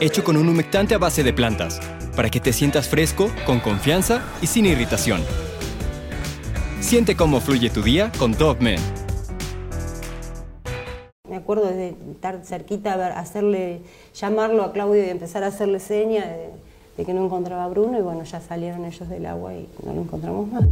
hecho con un humectante a base de plantas, para que te sientas fresco, con confianza y sin irritación. Siente cómo fluye tu día con Dove Me acuerdo de estar cerquita, hacerle, llamarlo a Claudio y empezar a hacerle seña de que no encontraba a Bruno y bueno, ya salieron ellos del agua y no lo encontramos más.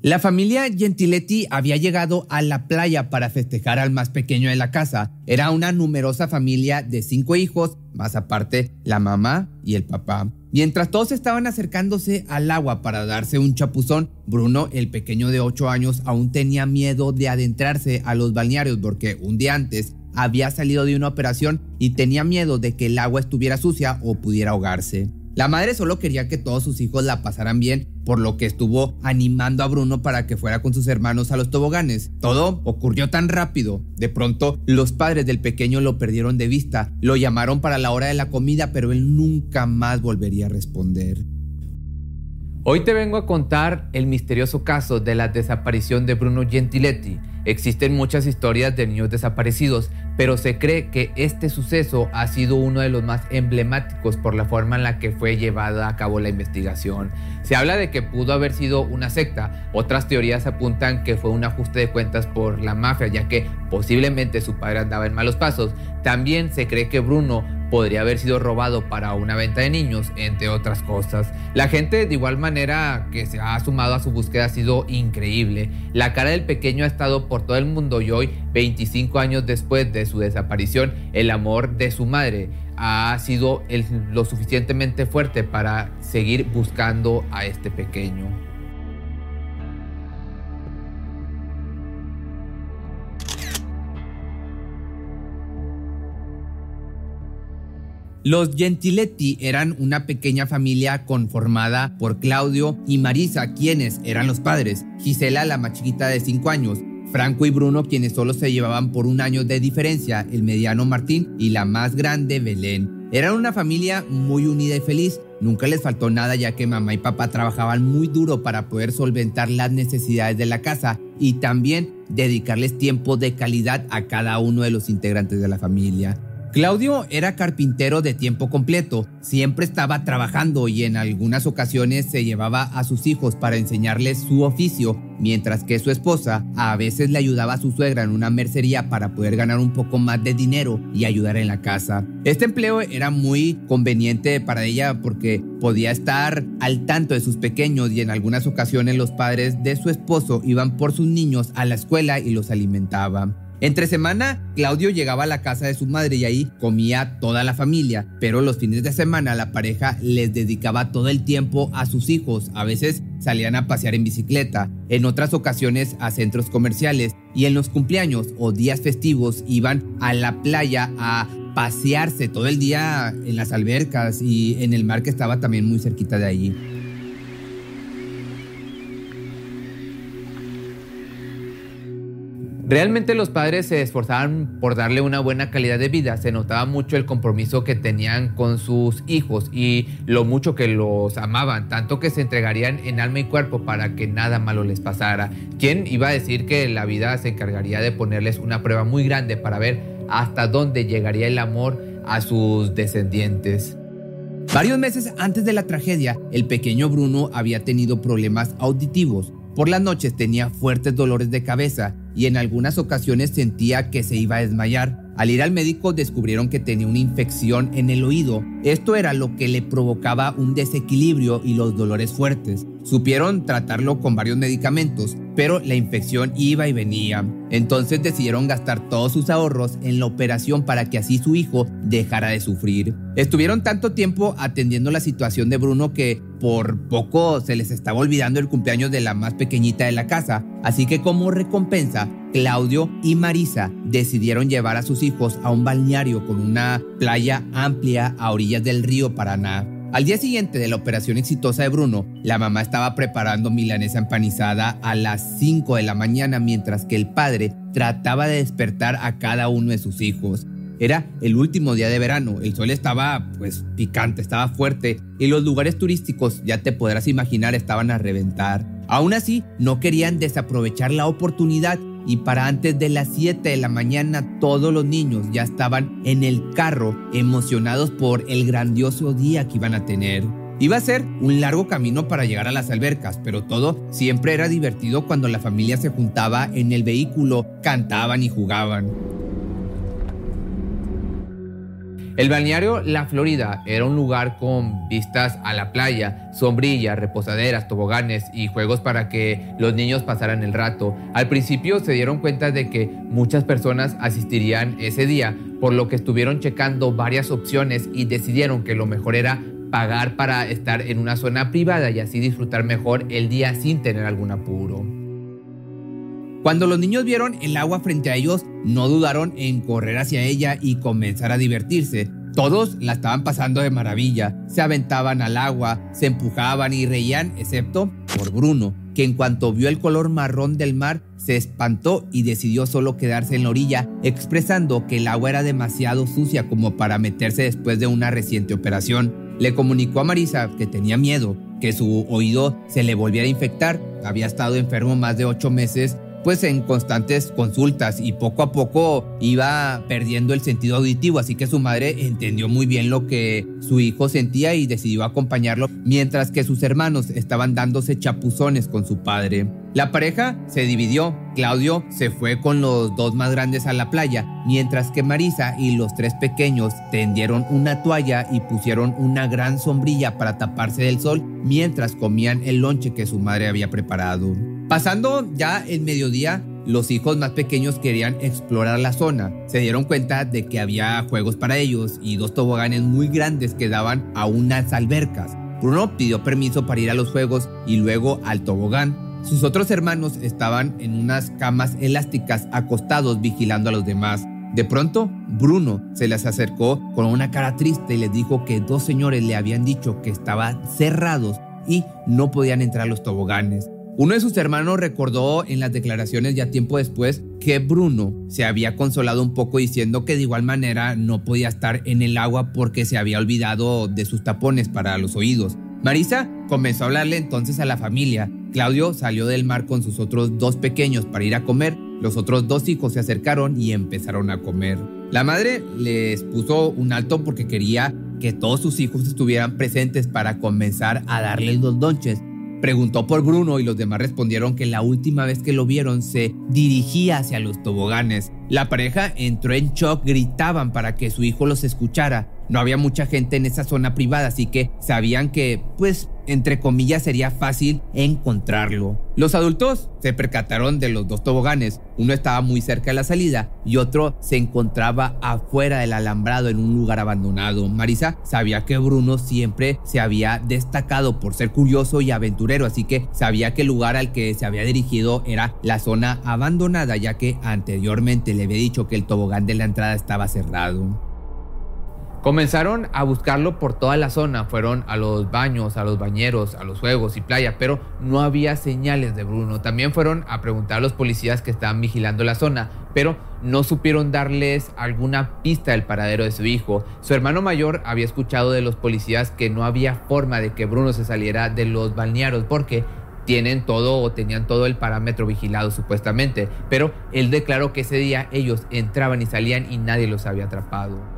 La familia Gentiletti había llegado a la playa para festejar al más pequeño de la casa. Era una numerosa familia de cinco hijos, más aparte la mamá y el papá. Mientras todos estaban acercándose al agua para darse un chapuzón, Bruno, el pequeño de 8 años, aún tenía miedo de adentrarse a los balnearios porque un día antes había salido de una operación y tenía miedo de que el agua estuviera sucia o pudiera ahogarse. La madre solo quería que todos sus hijos la pasaran bien, por lo que estuvo animando a Bruno para que fuera con sus hermanos a los toboganes. Todo ocurrió tan rápido. De pronto, los padres del pequeño lo perdieron de vista. Lo llamaron para la hora de la comida, pero él nunca más volvería a responder. Hoy te vengo a contar el misterioso caso de la desaparición de Bruno Gentiletti. Existen muchas historias de niños desaparecidos, pero se cree que este suceso ha sido uno de los más emblemáticos por la forma en la que fue llevada a cabo la investigación. Se habla de que pudo haber sido una secta, otras teorías apuntan que fue un ajuste de cuentas por la mafia, ya que posiblemente su padre andaba en malos pasos. También se cree que Bruno podría haber sido robado para una venta de niños, entre otras cosas. La gente de igual manera que se ha sumado a su búsqueda ha sido increíble. La cara del pequeño ha estado por todo el mundo y hoy, 25 años después de su desaparición, el amor de su madre ha sido lo suficientemente fuerte para seguir buscando a este pequeño. Los Gentiletti eran una pequeña familia conformada por Claudio y Marisa, quienes eran los padres, Gisela, la más chiquita de 5 años, Franco y Bruno, quienes solo se llevaban por un año de diferencia, el mediano Martín y la más grande Belén. Eran una familia muy unida y feliz. Nunca les faltó nada ya que mamá y papá trabajaban muy duro para poder solventar las necesidades de la casa y también dedicarles tiempo de calidad a cada uno de los integrantes de la familia. Claudio era carpintero de tiempo completo, siempre estaba trabajando y en algunas ocasiones se llevaba a sus hijos para enseñarles su oficio, mientras que su esposa a veces le ayudaba a su suegra en una mercería para poder ganar un poco más de dinero y ayudar en la casa. Este empleo era muy conveniente para ella porque podía estar al tanto de sus pequeños y en algunas ocasiones los padres de su esposo iban por sus niños a la escuela y los alimentaban. Entre semana, Claudio llegaba a la casa de su madre y ahí comía toda la familia, pero los fines de semana la pareja les dedicaba todo el tiempo a sus hijos. A veces salían a pasear en bicicleta, en otras ocasiones a centros comerciales y en los cumpleaños o días festivos iban a la playa a pasearse todo el día en las albercas y en el mar que estaba también muy cerquita de allí. Realmente los padres se esforzaban por darle una buena calidad de vida, se notaba mucho el compromiso que tenían con sus hijos y lo mucho que los amaban, tanto que se entregarían en alma y cuerpo para que nada malo les pasara. ¿Quién iba a decir que la vida se encargaría de ponerles una prueba muy grande para ver hasta dónde llegaría el amor a sus descendientes? Varios meses antes de la tragedia, el pequeño Bruno había tenido problemas auditivos Por las noches tenía fuertes dolores de cabeza y en algunas ocasiones sentía que se iba a desmayar. Al ir al médico descubrieron que tenía una infección en el oído. Esto era lo que le provocaba un desequilibrio y los dolores fuertes. Supieron tratarlo con varios medicamentos, pero la infección iba y venía. Entonces decidieron gastar todos sus ahorros en la operación para que así su hijo dejara de sufrir. Estuvieron tanto tiempo atendiendo la situación de Bruno que por poco se les estaba olvidando el cumpleaños de la más pequeñita de la casa, así que como recompensa, Claudio y Marisa decidieron llevar a sus hijos a un balneario con una playa amplia a orillas del río Paraná. Al día siguiente de la operación exitosa de Bruno, la mamá estaba preparando milanesa empanizada a las 5 de la mañana mientras que el padre trataba de despertar a cada uno de sus hijos. Era el último día de verano, el sol estaba pues picante, estaba fuerte y los lugares turísticos, ya te podrás imaginar, estaban a reventar. Aún así, no querían desaprovechar la oportunidad y para antes de las 7 de la mañana todos los niños ya estaban en el carro emocionados por el grandioso día que iban a tener. Iba a ser un largo camino para llegar a las albercas, pero todo siempre era divertido cuando la familia se juntaba en el vehículo, cantaban y jugaban. El balneario La Florida era un lugar con vistas a la playa, sombrillas, reposaderas, toboganes y juegos para que los niños pasaran el rato. Al principio se dieron cuenta de que muchas personas asistirían ese día, por lo que estuvieron checando varias opciones y decidieron que lo mejor era pagar para estar en una zona privada y así disfrutar mejor el día sin tener algún apuro. Cuando los niños vieron el agua frente a ellos, no dudaron en correr hacia ella y comenzar a divertirse. Todos la estaban pasando de maravilla, se aventaban al agua, se empujaban y reían, excepto por Bruno, que en cuanto vio el color marrón del mar, se espantó y decidió solo quedarse en la orilla, expresando que el agua era demasiado sucia como para meterse después de una reciente operación. Le comunicó a Marisa que tenía miedo, que su oído se le volviera a infectar, había estado enfermo más de ocho meses pues en constantes consultas y poco a poco iba perdiendo el sentido auditivo, así que su madre entendió muy bien lo que su hijo sentía y decidió acompañarlo, mientras que sus hermanos estaban dándose chapuzones con su padre. La pareja se dividió, Claudio se fue con los dos más grandes a la playa, mientras que Marisa y los tres pequeños tendieron una toalla y pusieron una gran sombrilla para taparse del sol mientras comían el lonche que su madre había preparado. Pasando ya el mediodía, los hijos más pequeños querían explorar la zona. Se dieron cuenta de que había juegos para ellos y dos toboganes muy grandes que daban a unas albercas. Bruno pidió permiso para ir a los juegos y luego al tobogán. Sus otros hermanos estaban en unas camas elásticas acostados vigilando a los demás. De pronto, Bruno se les acercó con una cara triste y les dijo que dos señores le habían dicho que estaban cerrados y no podían entrar a los toboganes. Uno de sus hermanos recordó en las declaraciones ya tiempo después que Bruno se había consolado un poco diciendo que de igual manera no podía estar en el agua porque se había olvidado de sus tapones para los oídos. Marisa comenzó a hablarle entonces a la familia. Claudio salió del mar con sus otros dos pequeños para ir a comer. Los otros dos hijos se acercaron y empezaron a comer. La madre les puso un alto porque quería que todos sus hijos estuvieran presentes para comenzar a darles los donches Preguntó por Bruno y los demás respondieron que la última vez que lo vieron se dirigía hacia los toboganes. La pareja entró en shock, gritaban para que su hijo los escuchara. No había mucha gente en esa zona privada, así que sabían que, pues, entre comillas, sería fácil encontrarlo. Los adultos se percataron de los dos toboganes. Uno estaba muy cerca de la salida y otro se encontraba afuera del alambrado en un lugar abandonado. Marisa sabía que Bruno siempre se había destacado por ser curioso y aventurero, así que sabía que el lugar al que se había dirigido era la zona abandonada, ya que anteriormente le había dicho que el tobogán de la entrada estaba cerrado. Comenzaron a buscarlo por toda la zona, fueron a los baños, a los bañeros, a los juegos y playa, pero no había señales de Bruno. También fueron a preguntar a los policías que estaban vigilando la zona, pero no supieron darles alguna pista del paradero de su hijo. Su hermano mayor había escuchado de los policías que no había forma de que Bruno se saliera de los balnearios porque tienen todo o tenían todo el parámetro vigilado supuestamente, pero él declaró que ese día ellos entraban y salían y nadie los había atrapado.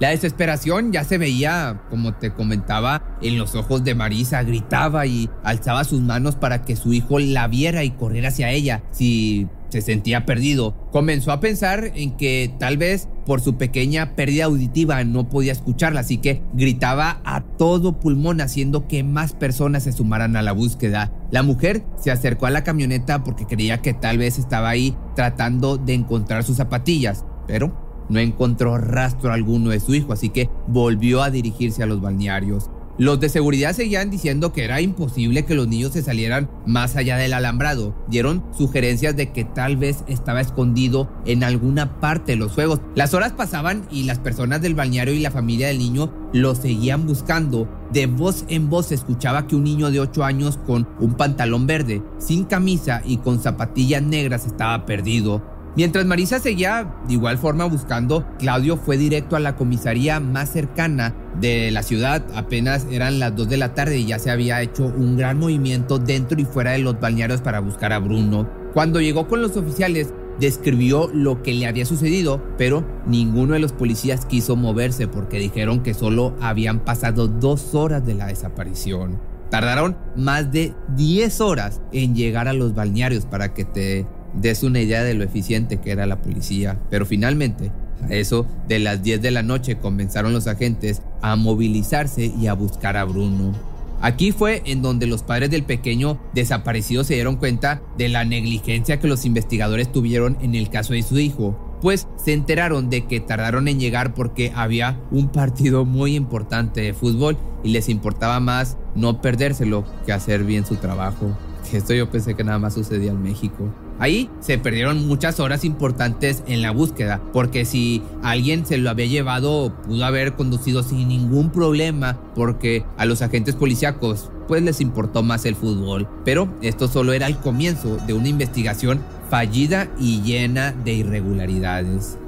La desesperación ya se veía, como te comentaba, en los ojos de Marisa. Gritaba y alzaba sus manos para que su hijo la viera y corriera hacia ella si se sentía perdido. Comenzó a pensar en que tal vez por su pequeña pérdida auditiva no podía escucharla, así que gritaba a todo pulmón haciendo que más personas se sumaran a la búsqueda. La mujer se acercó a la camioneta porque creía que tal vez estaba ahí tratando de encontrar sus zapatillas, pero no encontró rastro alguno de su hijo, así que volvió a dirigirse a los balnearios. Los de seguridad seguían diciendo que era imposible que los niños se salieran más allá del alambrado. Dieron sugerencias de que tal vez estaba escondido en alguna parte de los juegos. Las horas pasaban y las personas del balneario y la familia del niño lo seguían buscando. De voz en voz se escuchaba que un niño de 8 años con un pantalón verde, sin camisa y con zapatillas negras estaba perdido. Mientras Marisa seguía de igual forma buscando, Claudio fue directo a la comisaría más cercana de la ciudad. Apenas eran las 2 de la tarde y ya se había hecho un gran movimiento dentro y fuera de los balnearios para buscar a Bruno. Cuando llegó con los oficiales, describió lo que le había sucedido, pero ninguno de los policías quiso moverse porque dijeron que solo habían pasado dos horas de la desaparición. Tardaron más de 10 horas en llegar a los balnearios para que te des una idea de lo eficiente que era la policía. Pero finalmente, a eso de las 10 de la noche comenzaron los agentes a movilizarse y a buscar a Bruno. Aquí fue en donde los padres del pequeño desaparecido se dieron cuenta de la negligencia que los investigadores tuvieron en el caso de su hijo, pues se enteraron de que tardaron en llegar porque había un partido muy importante de fútbol y les importaba más no perdérselo que hacer bien su trabajo. Esto yo pensé que nada más sucedía en México. Ahí se perdieron muchas horas importantes en la búsqueda, porque si alguien se lo había llevado, pudo haber conducido sin ningún problema, porque a los agentes policíacos pues les importó más el fútbol. Pero esto solo era el comienzo de una investigación fallida y llena de irregularidades.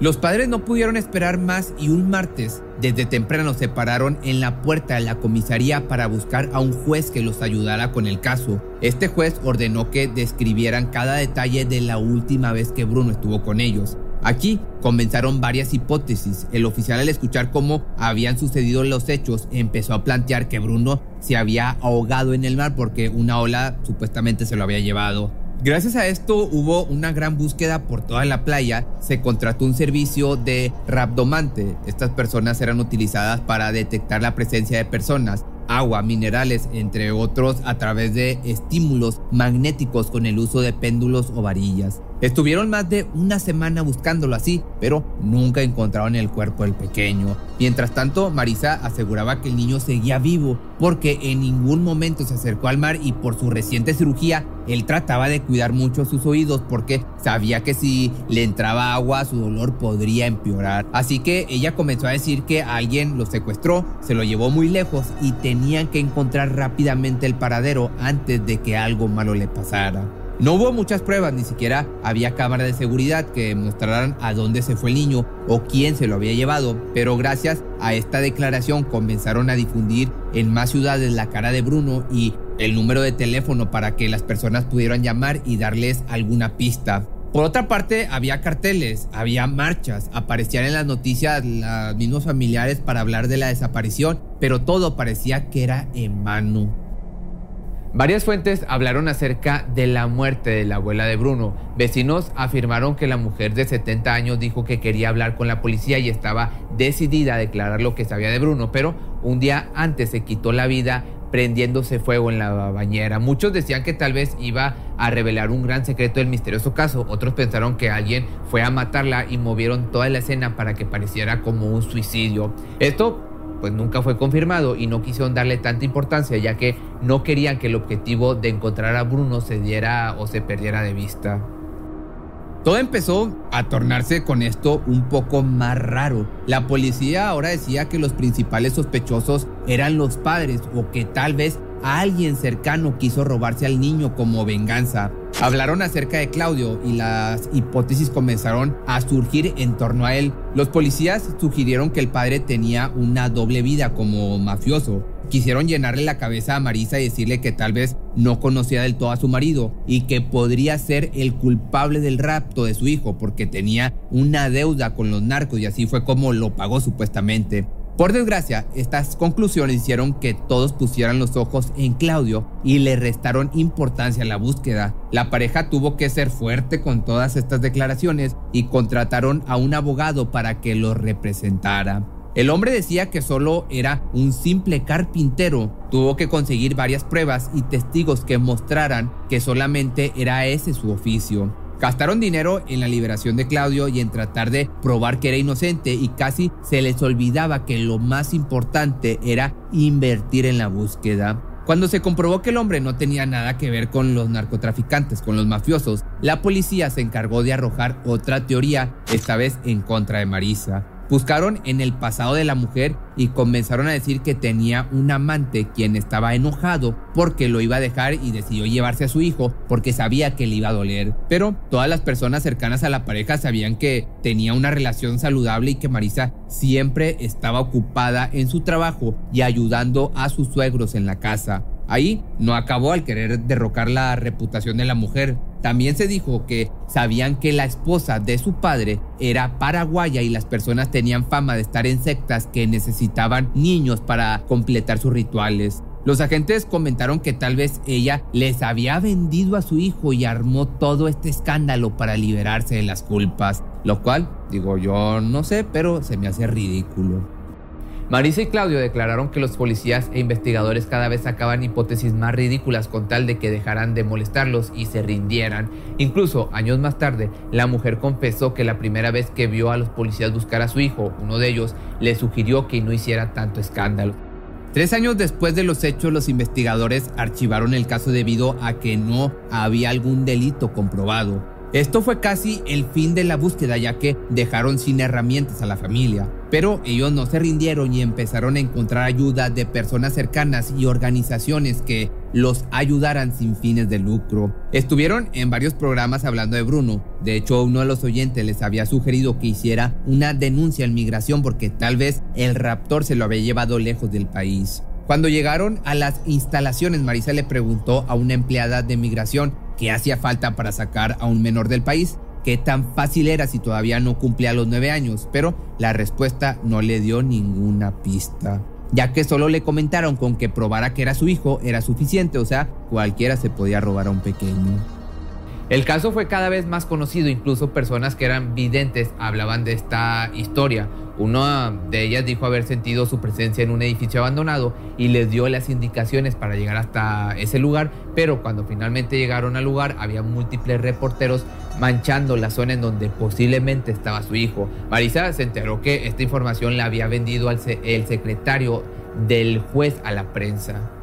Los padres no pudieron esperar más y un martes, desde temprano, se pararon en la puerta de la comisaría para buscar a un juez que los ayudara con el caso. Este juez ordenó que describieran cada detalle de la última vez que Bruno estuvo con ellos. Aquí comenzaron varias hipótesis. El oficial al escuchar cómo habían sucedido los hechos empezó a plantear que Bruno se había ahogado en el mar porque una ola supuestamente se lo había llevado. Gracias a esto hubo una gran búsqueda por toda la playa. Se contrató un servicio de rabdomante. Estas personas eran utilizadas para detectar la presencia de personas agua, minerales, entre otros, a través de estímulos magnéticos con el uso de péndulos o varillas. Estuvieron más de una semana buscándolo así, pero nunca encontraron el cuerpo del pequeño. Mientras tanto, Marisa aseguraba que el niño seguía vivo, porque en ningún momento se acercó al mar y por su reciente cirugía, él trataba de cuidar mucho sus oídos porque sabía que si le entraba agua su dolor podría empeorar. Así que ella comenzó a decir que alguien lo secuestró, se lo llevó muy lejos y tenían que encontrar rápidamente el paradero antes de que algo malo le pasara. No hubo muchas pruebas, ni siquiera había cámaras de seguridad que mostraran a dónde se fue el niño o quién se lo había llevado, pero gracias a esta declaración comenzaron a difundir en más ciudades la cara de Bruno y el número de teléfono para que las personas pudieran llamar y darles alguna pista. Por otra parte, había carteles, había marchas, aparecían en las noticias los mismos familiares para hablar de la desaparición, pero todo parecía que era en mano. Varias fuentes hablaron acerca de la muerte de la abuela de Bruno. Vecinos afirmaron que la mujer de 70 años dijo que quería hablar con la policía y estaba decidida a declarar lo que sabía de Bruno, pero un día antes se quitó la vida prendiéndose fuego en la bañera. Muchos decían que tal vez iba a revelar un gran secreto del misterioso caso. Otros pensaron que alguien fue a matarla y movieron toda la escena para que pareciera como un suicidio. Esto pues nunca fue confirmado y no quisieron darle tanta importancia ya que no querían que el objetivo de encontrar a Bruno se diera o se perdiera de vista. Todo empezó a tornarse con esto un poco más raro. La policía ahora decía que los principales sospechosos eran los padres o que tal vez alguien cercano quiso robarse al niño como venganza. Hablaron acerca de Claudio y las hipótesis comenzaron a surgir en torno a él. Los policías sugirieron que el padre tenía una doble vida como mafioso. Quisieron llenarle la cabeza a Marisa y decirle que tal vez no conocía del todo a su marido y que podría ser el culpable del rapto de su hijo porque tenía una deuda con los narcos y así fue como lo pagó supuestamente. Por desgracia, estas conclusiones hicieron que todos pusieran los ojos en Claudio y le restaron importancia a la búsqueda. La pareja tuvo que ser fuerte con todas estas declaraciones y contrataron a un abogado para que lo representara. El hombre decía que solo era un simple carpintero. Tuvo que conseguir varias pruebas y testigos que mostraran que solamente era ese su oficio. Gastaron dinero en la liberación de Claudio y en tratar de probar que era inocente y casi se les olvidaba que lo más importante era invertir en la búsqueda. Cuando se comprobó que el hombre no tenía nada que ver con los narcotraficantes, con los mafiosos, la policía se encargó de arrojar otra teoría, esta vez en contra de Marisa. Buscaron en el pasado de la mujer y comenzaron a decir que tenía un amante quien estaba enojado porque lo iba a dejar y decidió llevarse a su hijo porque sabía que le iba a doler. Pero todas las personas cercanas a la pareja sabían que tenía una relación saludable y que Marisa siempre estaba ocupada en su trabajo y ayudando a sus suegros en la casa. Ahí no acabó al querer derrocar la reputación de la mujer. También se dijo que sabían que la esposa de su padre era paraguaya y las personas tenían fama de estar en sectas que necesitaban niños para completar sus rituales. Los agentes comentaron que tal vez ella les había vendido a su hijo y armó todo este escándalo para liberarse de las culpas, lo cual, digo yo no sé, pero se me hace ridículo. Marisa y Claudio declararon que los policías e investigadores cada vez sacaban hipótesis más ridículas con tal de que dejaran de molestarlos y se rindieran. Incluso años más tarde, la mujer confesó que la primera vez que vio a los policías buscar a su hijo, uno de ellos le sugirió que no hiciera tanto escándalo. Tres años después de los hechos, los investigadores archivaron el caso debido a que no había algún delito comprobado. Esto fue casi el fin de la búsqueda ya que dejaron sin herramientas a la familia, pero ellos no se rindieron y empezaron a encontrar ayuda de personas cercanas y organizaciones que los ayudaran sin fines de lucro. Estuvieron en varios programas hablando de Bruno, de hecho uno de los oyentes les había sugerido que hiciera una denuncia en migración porque tal vez el raptor se lo había llevado lejos del país. Cuando llegaron a las instalaciones, Marisa le preguntó a una empleada de migración qué hacía falta para sacar a un menor del país, qué tan fácil era si todavía no cumplía los nueve años, pero la respuesta no le dio ninguna pista, ya que solo le comentaron con que probara que era su hijo era suficiente, o sea, cualquiera se podía robar a un pequeño. El caso fue cada vez más conocido, incluso personas que eran videntes hablaban de esta historia. Una de ellas dijo haber sentido su presencia en un edificio abandonado y les dio las indicaciones para llegar hasta ese lugar, pero cuando finalmente llegaron al lugar había múltiples reporteros manchando la zona en donde posiblemente estaba su hijo. Marisa se enteró que esta información la había vendido al el secretario del juez a la prensa.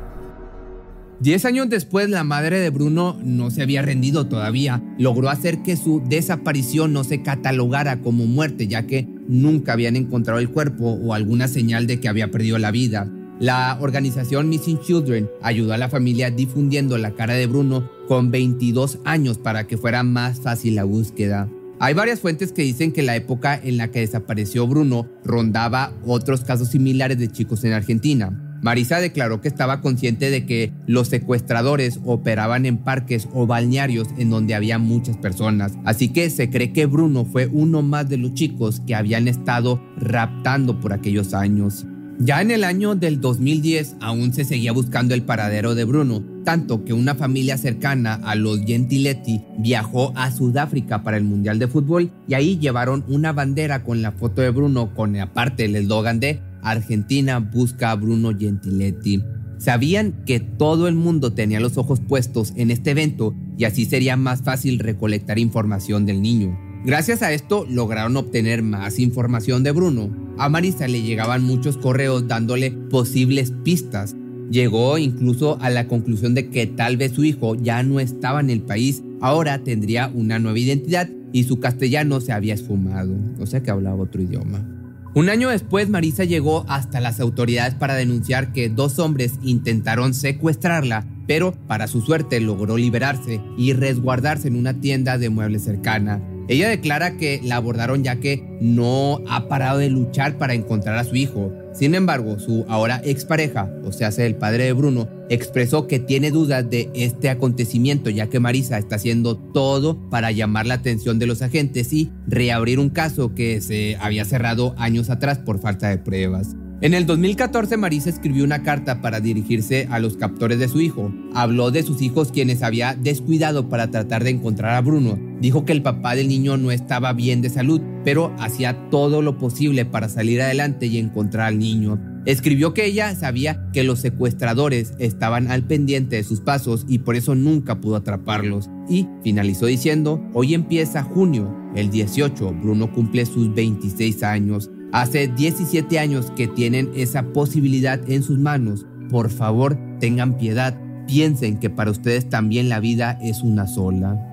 Diez años después, la madre de Bruno no se había rendido todavía. Logró hacer que su desaparición no se catalogara como muerte, ya que nunca habían encontrado el cuerpo o alguna señal de que había perdido la vida. La organización Missing Children ayudó a la familia difundiendo la cara de Bruno con 22 años para que fuera más fácil la búsqueda. Hay varias fuentes que dicen que la época en la que desapareció Bruno rondaba otros casos similares de chicos en Argentina. Marisa declaró que estaba consciente de que los secuestradores operaban en parques o balnearios en donde había muchas personas, así que se cree que Bruno fue uno más de los chicos que habían estado raptando por aquellos años. Ya en el año del 2010 aún se seguía buscando el paradero de Bruno, tanto que una familia cercana a los Gentiletti viajó a Sudáfrica para el Mundial de Fútbol y ahí llevaron una bandera con la foto de Bruno con aparte el eslogan de Argentina busca a Bruno Gentiletti. Sabían que todo el mundo tenía los ojos puestos en este evento y así sería más fácil recolectar información del niño. Gracias a esto lograron obtener más información de Bruno. A Marisa le llegaban muchos correos dándole posibles pistas. Llegó incluso a la conclusión de que tal vez su hijo ya no estaba en el país, ahora tendría una nueva identidad y su castellano se había esfumado, o sea que hablaba otro idioma. Un año después, Marisa llegó hasta las autoridades para denunciar que dos hombres intentaron secuestrarla, pero para su suerte logró liberarse y resguardarse en una tienda de muebles cercana. Ella declara que la abordaron ya que no ha parado de luchar para encontrar a su hijo. Sin embargo, su ahora expareja, o sea, el padre de Bruno, expresó que tiene dudas de este acontecimiento ya que Marisa está haciendo todo para llamar la atención de los agentes y reabrir un caso que se había cerrado años atrás por falta de pruebas. En el 2014 Marisa escribió una carta para dirigirse a los captores de su hijo. Habló de sus hijos quienes había descuidado para tratar de encontrar a Bruno. Dijo que el papá del niño no estaba bien de salud, pero hacía todo lo posible para salir adelante y encontrar al niño. Escribió que ella sabía que los secuestradores estaban al pendiente de sus pasos y por eso nunca pudo atraparlos. Y finalizó diciendo, hoy empieza junio, el 18, Bruno cumple sus 26 años. Hace 17 años que tienen esa posibilidad en sus manos. Por favor, tengan piedad. Piensen que para ustedes también la vida es una sola.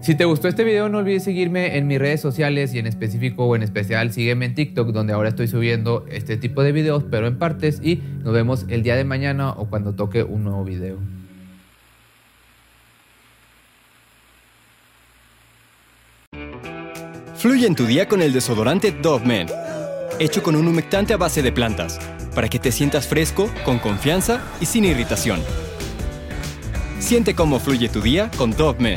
Si te gustó este video no olvides seguirme en mis redes sociales y en específico o en especial sígueme en TikTok donde ahora estoy subiendo este tipo de videos pero en partes y nos vemos el día de mañana o cuando toque un nuevo video. Fluye en tu día con el desodorante Dove Men hecho con un humectante a base de plantas, para que te sientas fresco, con confianza y sin irritación. Siente cómo fluye tu día con Dove